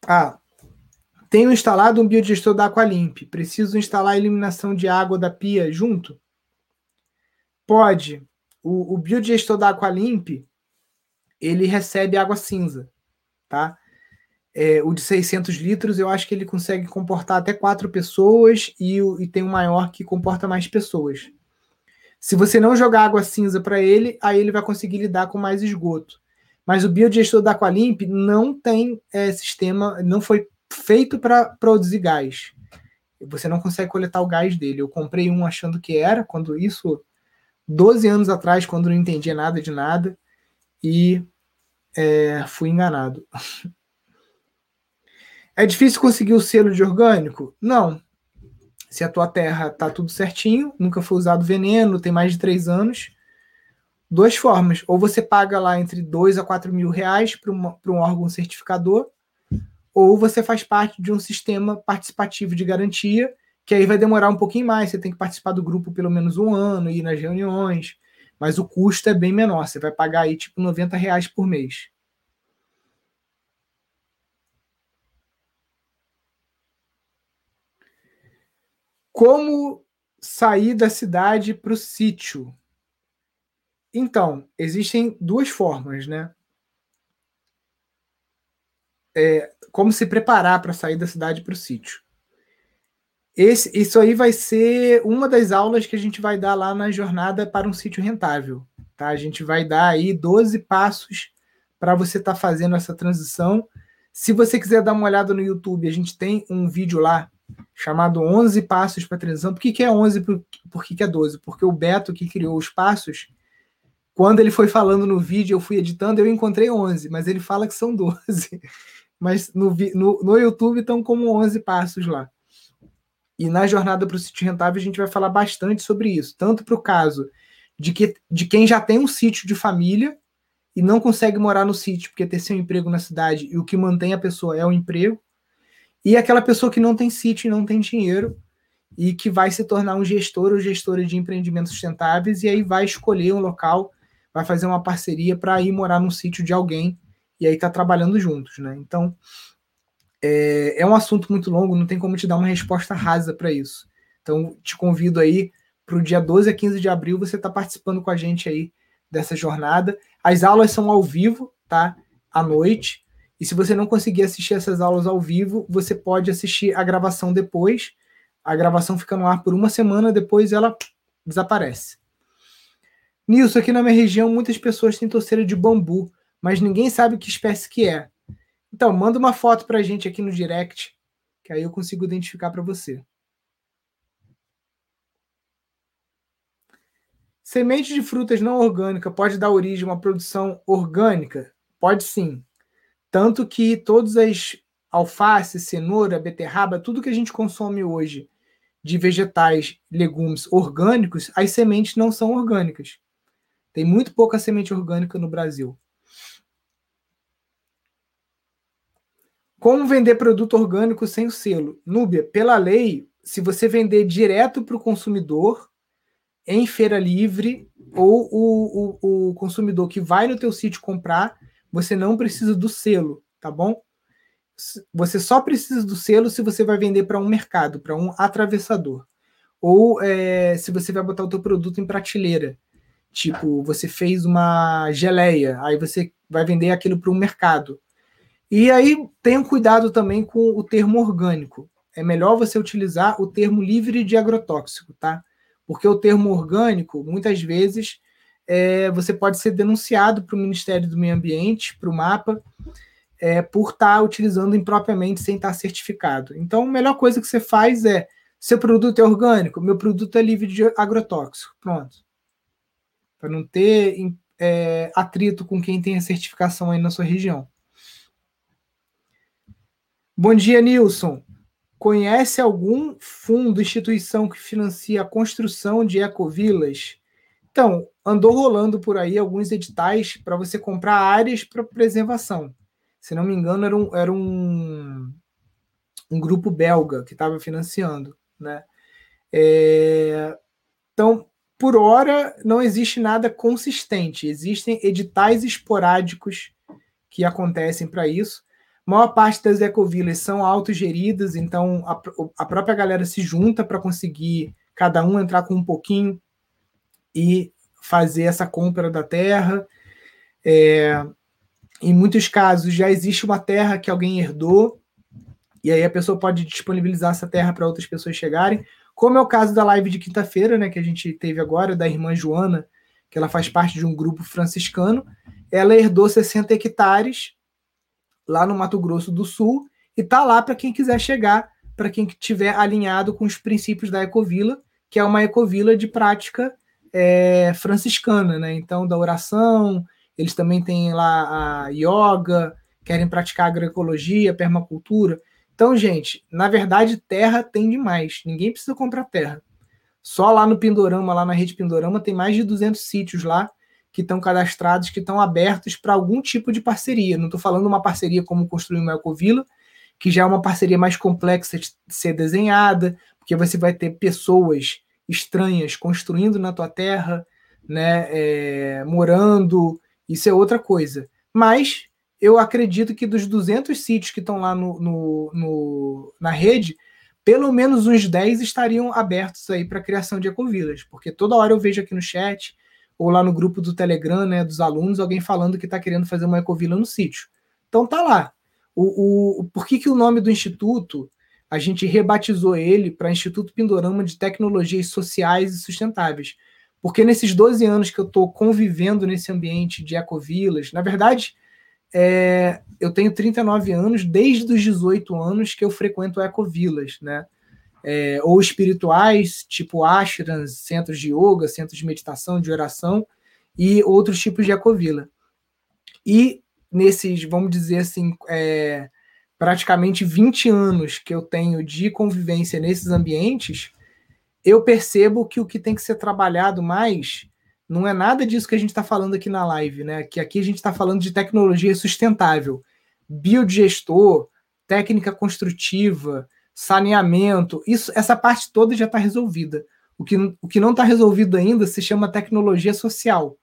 Ah, tenho instalado um biodigestor da Aqualimp. Preciso instalar a eliminação de água da pia junto? Pode. O, o biodigestor da Aqualimp, ele recebe água cinza, tá? É, o de 600 litros, eu acho que ele consegue comportar até quatro pessoas e, e tem um maior que comporta mais pessoas. Se você não jogar água cinza para ele, aí ele vai conseguir lidar com mais esgoto. Mas o biodigestor da Aqualimp não tem é, sistema, não foi feito para produzir gás. Você não consegue coletar o gás dele. Eu comprei um achando que era, quando isso, 12 anos atrás, quando não entendia nada de nada, e é, fui enganado. É difícil conseguir o selo de orgânico? Não. Se a tua terra tá tudo certinho, nunca foi usado veneno, tem mais de três anos, duas formas. Ou você paga lá entre 2 a 4 mil reais para um órgão certificador, ou você faz parte de um sistema participativo de garantia, que aí vai demorar um pouquinho mais. Você tem que participar do grupo pelo menos um ano, ir nas reuniões, mas o custo é bem menor. Você vai pagar aí tipo 90 reais por mês. Como sair da cidade para o sítio? Então, existem duas formas, né? É, como se preparar para sair da cidade para o sítio. Esse, isso aí vai ser uma das aulas que a gente vai dar lá na jornada para um sítio rentável. Tá? A gente vai dar aí 12 passos para você estar tá fazendo essa transição. Se você quiser dar uma olhada no YouTube, a gente tem um vídeo lá chamado 11 Passos para Transição. Por que, que é 11? Por, por que, que é 12? Porque o Beto, que criou os passos, quando ele foi falando no vídeo, eu fui editando, eu encontrei 11, mas ele fala que são 12. Mas no, no, no YouTube estão como 11 passos lá. E na jornada para o sítio rentável a gente vai falar bastante sobre isso, tanto para o caso de, que, de quem já tem um sítio de família e não consegue morar no sítio porque ter seu emprego na cidade e o que mantém a pessoa é o emprego, e aquela pessoa que não tem sítio e não tem dinheiro e que vai se tornar um gestor ou gestora de empreendimentos sustentáveis e aí vai escolher um local, vai fazer uma parceria para ir morar num sítio de alguém e aí tá trabalhando juntos, né? Então é, é um assunto muito longo, não tem como te dar uma resposta rasa para isso. Então te convido aí para o dia 12 a 15 de abril você tá participando com a gente aí dessa jornada. As aulas são ao vivo, tá? À noite. E se você não conseguir assistir essas aulas ao vivo, você pode assistir a gravação depois. A gravação fica no ar por uma semana, depois ela desaparece. Nilson, aqui na minha região, muitas pessoas têm torceira de bambu, mas ninguém sabe que espécie que é. Então, manda uma foto para a gente aqui no direct, que aí eu consigo identificar para você. Semente de frutas não orgânica pode dar origem a uma produção orgânica? Pode sim. Tanto que todas as alface, cenoura, beterraba, tudo que a gente consome hoje de vegetais, legumes orgânicos, as sementes não são orgânicas. Tem muito pouca semente orgânica no Brasil. Como vender produto orgânico sem o selo? Núbia, pela lei, se você vender direto para o consumidor, em feira livre, ou o, o, o consumidor que vai no teu sítio comprar, você não precisa do selo, tá bom? Você só precisa do selo se você vai vender para um mercado, para um atravessador. Ou é, se você vai botar o teu produto em prateleira. Tipo, você fez uma geleia, aí você vai vender aquilo para um mercado. E aí tenham cuidado também com o termo orgânico. É melhor você utilizar o termo livre de agrotóxico, tá? Porque o termo orgânico, muitas vezes, é, você pode ser denunciado para o Ministério do Meio Ambiente, para o MAPA, é, por estar tá utilizando impropriamente sem estar tá certificado. Então, a melhor coisa que você faz é: seu produto é orgânico, meu produto é livre de agrotóxico. Pronto. Para não ter é, atrito com quem tem a certificação aí na sua região. Bom dia, Nilson. Conhece algum fundo, instituição que financia a construção de ecovilas? Então, andou rolando por aí alguns editais para você comprar áreas para preservação. Se não me engano, era um, era um, um grupo belga que estava financiando. Né? É, então, por hora, não existe nada consistente. Existem editais esporádicos que acontecem para isso. A maior parte das ecovilas são autogeridas, então a, a própria galera se junta para conseguir cada um entrar com um pouquinho e fazer essa compra da terra. É, em muitos casos já existe uma terra que alguém herdou, e aí a pessoa pode disponibilizar essa terra para outras pessoas chegarem, como é o caso da live de quinta-feira, né, que a gente teve agora, da irmã Joana, que ela faz parte de um grupo franciscano. Ela herdou 60 hectares lá no Mato Grosso do Sul e tá lá para quem quiser chegar, para quem tiver alinhado com os princípios da Ecovila, que é uma ecovila de prática é, franciscana, né? Então, da oração, eles também têm lá a yoga, querem praticar agroecologia, permacultura. Então, gente, na verdade, terra tem demais. Ninguém precisa comprar terra. Só lá no Pindorama, lá na rede Pindorama, tem mais de 200 sítios lá que estão cadastrados, que estão abertos para algum tipo de parceria. Não estou falando uma parceria como construir uma ecovila, que já é uma parceria mais complexa de ser desenhada, porque você vai ter pessoas estranhas construindo na tua terra, né, é, morando, isso é outra coisa. Mas eu acredito que dos 200 sítios que estão lá no, no, no, na rede, pelo menos uns 10 estariam abertos aí para criação de ecovilas, porque toda hora eu vejo aqui no chat ou lá no grupo do Telegram, né, dos alunos, alguém falando que está querendo fazer uma ecovila no sítio. Então tá lá. O, o, por que, que o nome do instituto a gente rebatizou ele para Instituto Pindorama de Tecnologias Sociais e Sustentáveis? Porque nesses 12 anos que eu estou convivendo nesse ambiente de ecovilas, na verdade, é, eu tenho 39 anos, desde os 18 anos que eu frequento ecovilas, né? É, ou espirituais, tipo ashrams, centros de yoga, centros de meditação, de oração, e outros tipos de ecovila. E nesses, vamos dizer assim, é, praticamente 20 anos que eu tenho de convivência nesses ambientes, eu percebo que o que tem que ser trabalhado mais não é nada disso que a gente está falando aqui na live, né? Que aqui a gente está falando de tecnologia sustentável, biodigestor, técnica construtiva, saneamento, isso, essa parte toda já está resolvida. O que, o que não está resolvido ainda se chama tecnologia social,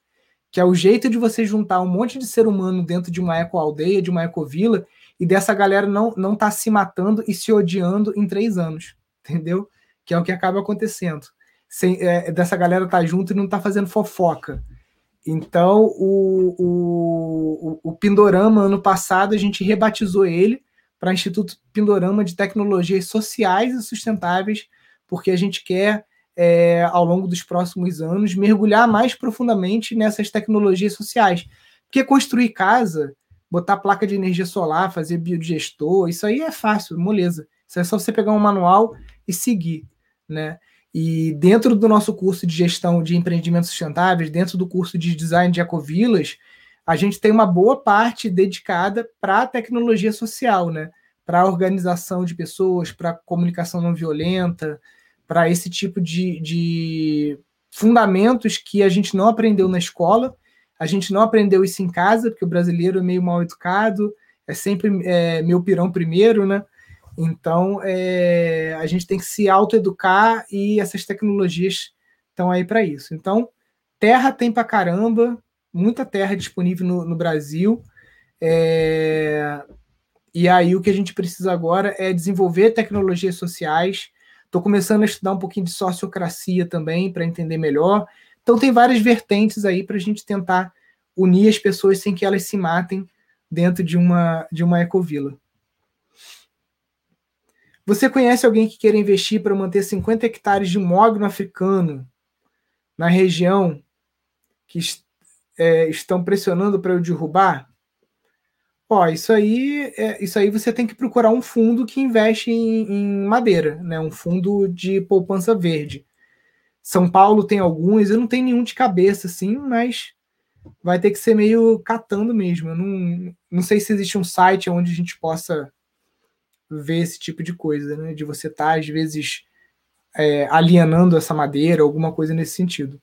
que é o jeito de você juntar um monte de ser humano dentro de uma eco-aldeia, de uma ecovila, e dessa galera não não tá se matando e se odiando em três anos, entendeu? Que é o que acaba acontecendo sem, é, dessa galera tá junto e não tá fazendo fofoca. Então, o, o, o Pindorama, ano passado, a gente rebatizou ele para Instituto Pindorama de Tecnologias Sociais e Sustentáveis, porque a gente quer, é, ao longo dos próximos anos, mergulhar mais profundamente nessas tecnologias sociais. Porque construir casa, botar placa de energia solar, fazer biodigestor, isso aí é fácil, moleza. Isso é só você pegar um manual e seguir, né? E dentro do nosso curso de gestão de empreendimentos sustentáveis, dentro do curso de design de ecovilas, a gente tem uma boa parte dedicada para a tecnologia social, né? Para a organização de pessoas, para a comunicação não violenta, para esse tipo de, de fundamentos que a gente não aprendeu na escola, a gente não aprendeu isso em casa, porque o brasileiro é meio mal educado, é sempre é, meu pirão primeiro, né? Então, é, a gente tem que se autoeducar e essas tecnologias estão aí para isso. Então, terra tem para caramba, muita terra disponível no, no Brasil. É, e aí o que a gente precisa agora é desenvolver tecnologias sociais. Estou começando a estudar um pouquinho de sociocracia também para entender melhor. Então tem várias vertentes aí para a gente tentar unir as pessoas sem que elas se matem dentro de uma de uma ecovila. Você conhece alguém que queira investir para manter 50 hectares de mogno africano na região que é, estão pressionando para eu derrubar? Ó, isso aí, é, isso aí você tem que procurar um fundo que investe em, em, madeira, né? Um fundo de poupança verde. São Paulo tem alguns, eu não tenho nenhum de cabeça, assim, mas vai ter que ser meio catando mesmo. Eu não, não sei se existe um site onde a gente possa ver esse tipo de coisa, né? De você estar, tá, às vezes, é, alienando essa madeira, alguma coisa nesse sentido.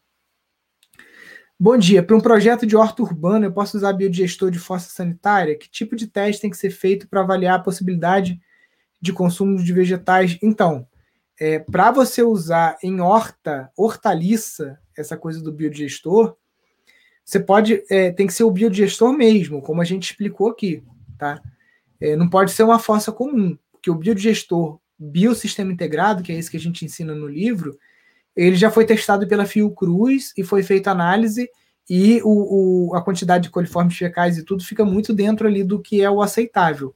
Bom dia. Para um projeto de horta urbana, eu posso usar biodigestor de fossa sanitária? Que tipo de teste tem que ser feito para avaliar a possibilidade de consumo de vegetais? Então, É, Para você usar em horta, hortaliça, essa coisa do biodigestor, você pode, é, tem que ser o biodigestor mesmo, como a gente explicou aqui, tá? É, não pode ser uma fossa comum, porque o biodigestor biosistema integrado, que é esse que a gente ensina no livro, ele já foi testado pela Fiocruz e foi feita análise e o, o, a quantidade de coliformes fecais e tudo fica muito dentro ali do que é o aceitável.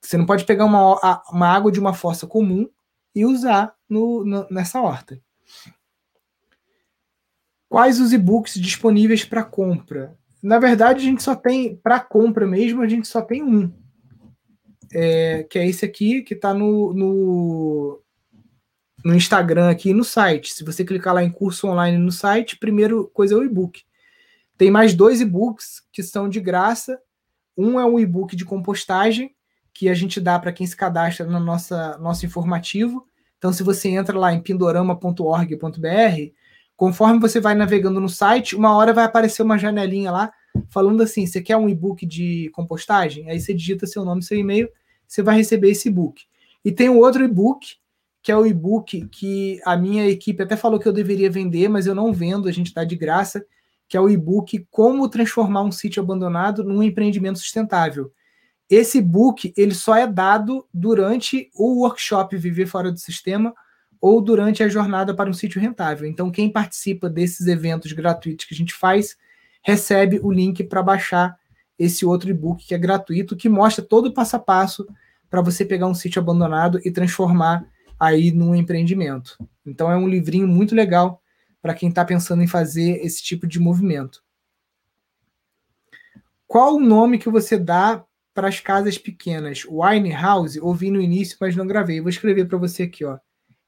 Você não pode pegar uma, uma água de uma fossa comum e usar no, no, nessa horta. Quais os e-books disponíveis para compra? Na verdade, a gente só tem, para compra mesmo, a gente só tem um. É, que é esse aqui, que está no, no, no Instagram aqui no site. Se você clicar lá em curso online no site, primeiro coisa é o e-book. Tem mais dois e-books que são de graça. Um é um e-book de compostagem, que a gente dá para quem se cadastra no nossa, nosso informativo. Então, se você entra lá em pindorama.org.br, conforme você vai navegando no site, uma hora vai aparecer uma janelinha lá falando assim: você quer um e-book de compostagem? Aí você digita seu nome, seu e-mail, você vai receber esse e-book. E tem um outro e-book, que é o e-book que a minha equipe até falou que eu deveria vender, mas eu não vendo, a gente dá de graça, que é o e-book Como Transformar um Sítio Abandonado num Empreendimento Sustentável. Esse e-book ele só é dado durante o workshop Viver Fora do Sistema ou durante a jornada para um sítio rentável. Então, quem participa desses eventos gratuitos que a gente faz, recebe o link para baixar esse outro e-book que é gratuito, que mostra todo o passo a passo para você pegar um sítio abandonado e transformar aí num empreendimento. Então é um livrinho muito legal para quem está pensando em fazer esse tipo de movimento. Qual o nome que você dá para as casas pequenas? Wine House? Ouvi no início, mas não gravei. Vou escrever para você aqui, ó.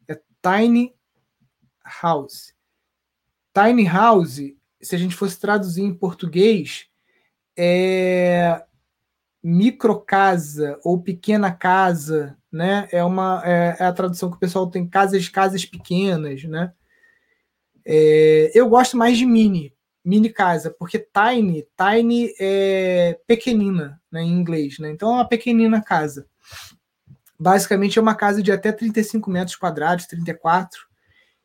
É Tiny House. Tiny House, se a gente fosse traduzir em português, é microcasa ou pequena casa, né? É uma é, é, a tradução que o pessoal tem casas casas pequenas, né? É, eu gosto mais de mini, mini casa, porque tiny, tiny é pequenina, né, em inglês, né? Então é uma pequenina casa. Basicamente é uma casa de até 35 metros quadrados, 34,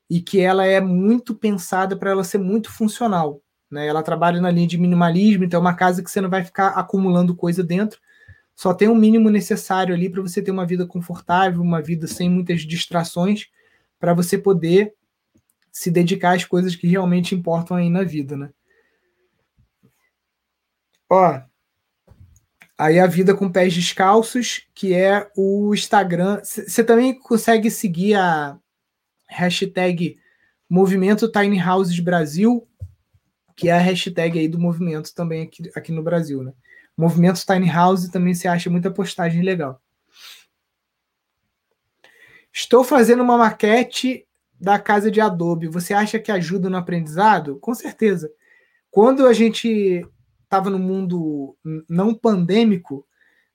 e que ela é muito pensada para ela ser muito funcional. Né? Ela trabalha na linha de minimalismo, então é uma casa que você não vai ficar acumulando coisa dentro. Só tem o mínimo necessário ali para você ter uma vida confortável, uma vida sem muitas distrações, para você poder se dedicar às coisas que realmente importam aí na vida, né? Ó, aí a vida com pés descalços, que é o Instagram. Você também consegue seguir a hashtag Movimento Tiny Houses Brasil, que é a hashtag aí do movimento também aqui, aqui no Brasil, né? Movimento Tiny House também se acha muita postagem legal. Estou fazendo uma maquete da casa de Adobe, você acha que ajuda no aprendizado? Com certeza. Quando a gente estava no mundo não pandêmico,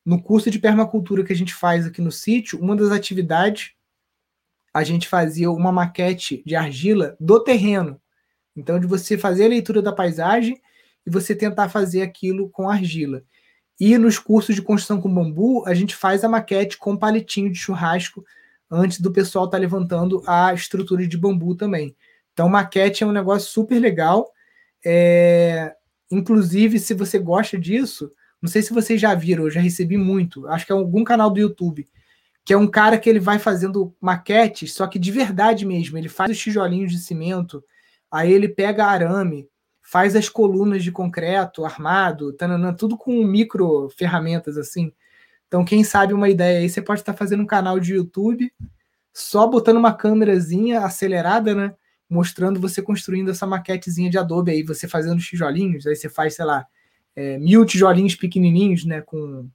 no curso de permacultura que a gente faz aqui no sítio, uma das atividades a gente fazia uma maquete de argila do terreno. Então, de você fazer a leitura da paisagem e você tentar fazer aquilo com argila. E nos cursos de construção com bambu, a gente faz a maquete com palitinho de churrasco antes do pessoal estar tá levantando a estrutura de bambu também. Então, maquete é um negócio super legal. É... Inclusive, se você gosta disso, não sei se vocês já viram, eu já recebi muito. Acho que é algum canal do YouTube, que é um cara que ele vai fazendo maquetes, só que de verdade mesmo. Ele faz os tijolinhos de cimento, aí ele pega arame, faz as colunas de concreto armado, tanana, tudo com micro ferramentas assim. Então, quem sabe uma ideia aí, você pode estar fazendo um canal de YouTube, só botando uma câmerazinha acelerada, né? Mostrando você construindo essa maquetezinha de Adobe aí, você fazendo tijolinhos, aí você faz, sei lá, é, mil tijolinhos pequenininhos, né? Com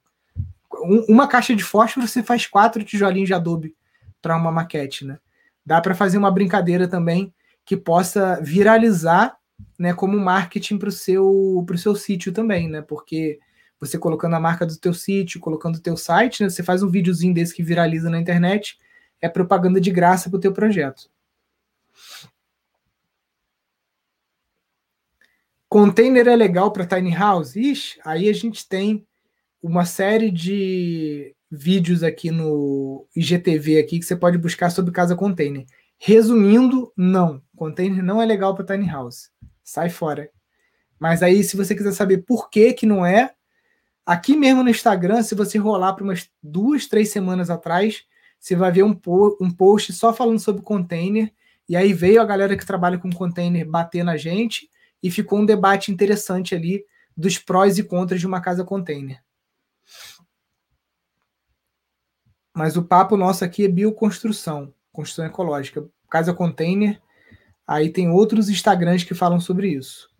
um, uma caixa de fósforo, você faz quatro tijolinhos de Adobe para uma maquete, né? Dá para fazer uma brincadeira também que possa viralizar, né? Como marketing para o seu, seu sítio também, né? Porque você colocando a marca do teu sítio, colocando o teu site, né? Você faz um videozinho desse que viraliza na internet, é propaganda de graça para o teu projeto. Container é legal para tiny house? Ixi, aí a gente tem uma série de, vídeos aqui no IGTV aqui que você pode buscar sobre casa container. Resumindo, não. Container não é legal para tiny house. Sai fora. Mas aí, se você quiser saber por que que não é, aqui mesmo no Instagram, se você rolar para umas duas, três semanas atrás, você vai ver um, po um post só falando sobre container. E aí veio a galera que trabalha com container bater na gente e ficou um debate interessante ali dos prós e contras de uma casa container. Mas o papo nosso aqui é bioconstrução, construção ecológica. Casa container, aí tem outros Instagrams que falam sobre isso.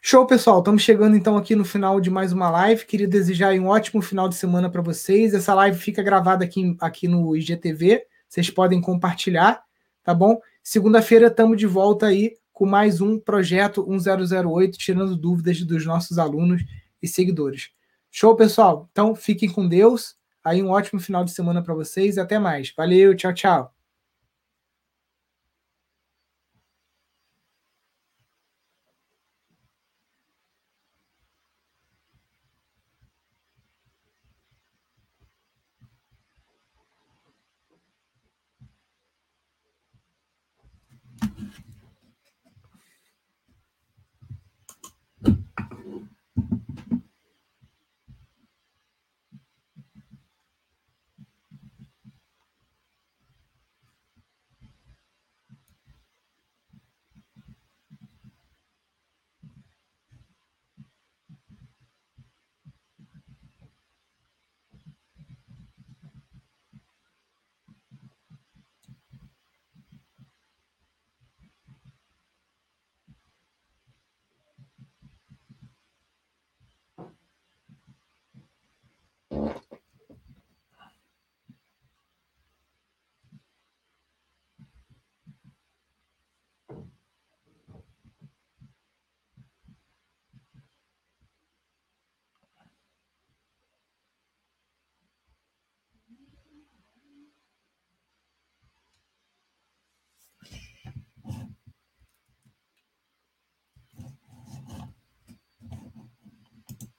Show, pessoal. Estamos chegando então aqui no final de mais uma live. Queria desejar um ótimo final de semana para vocês. Essa live fica gravada aqui, aqui no IGTV. Vocês podem compartilhar, tá bom? Segunda-feira estamos de volta aí com mais um projeto 1008, tirando dúvidas dos nossos alunos e seguidores. Show, pessoal? Então, fiquem com Deus. Aí um ótimo final de semana para vocês e até mais. Valeu, tchau, tchau.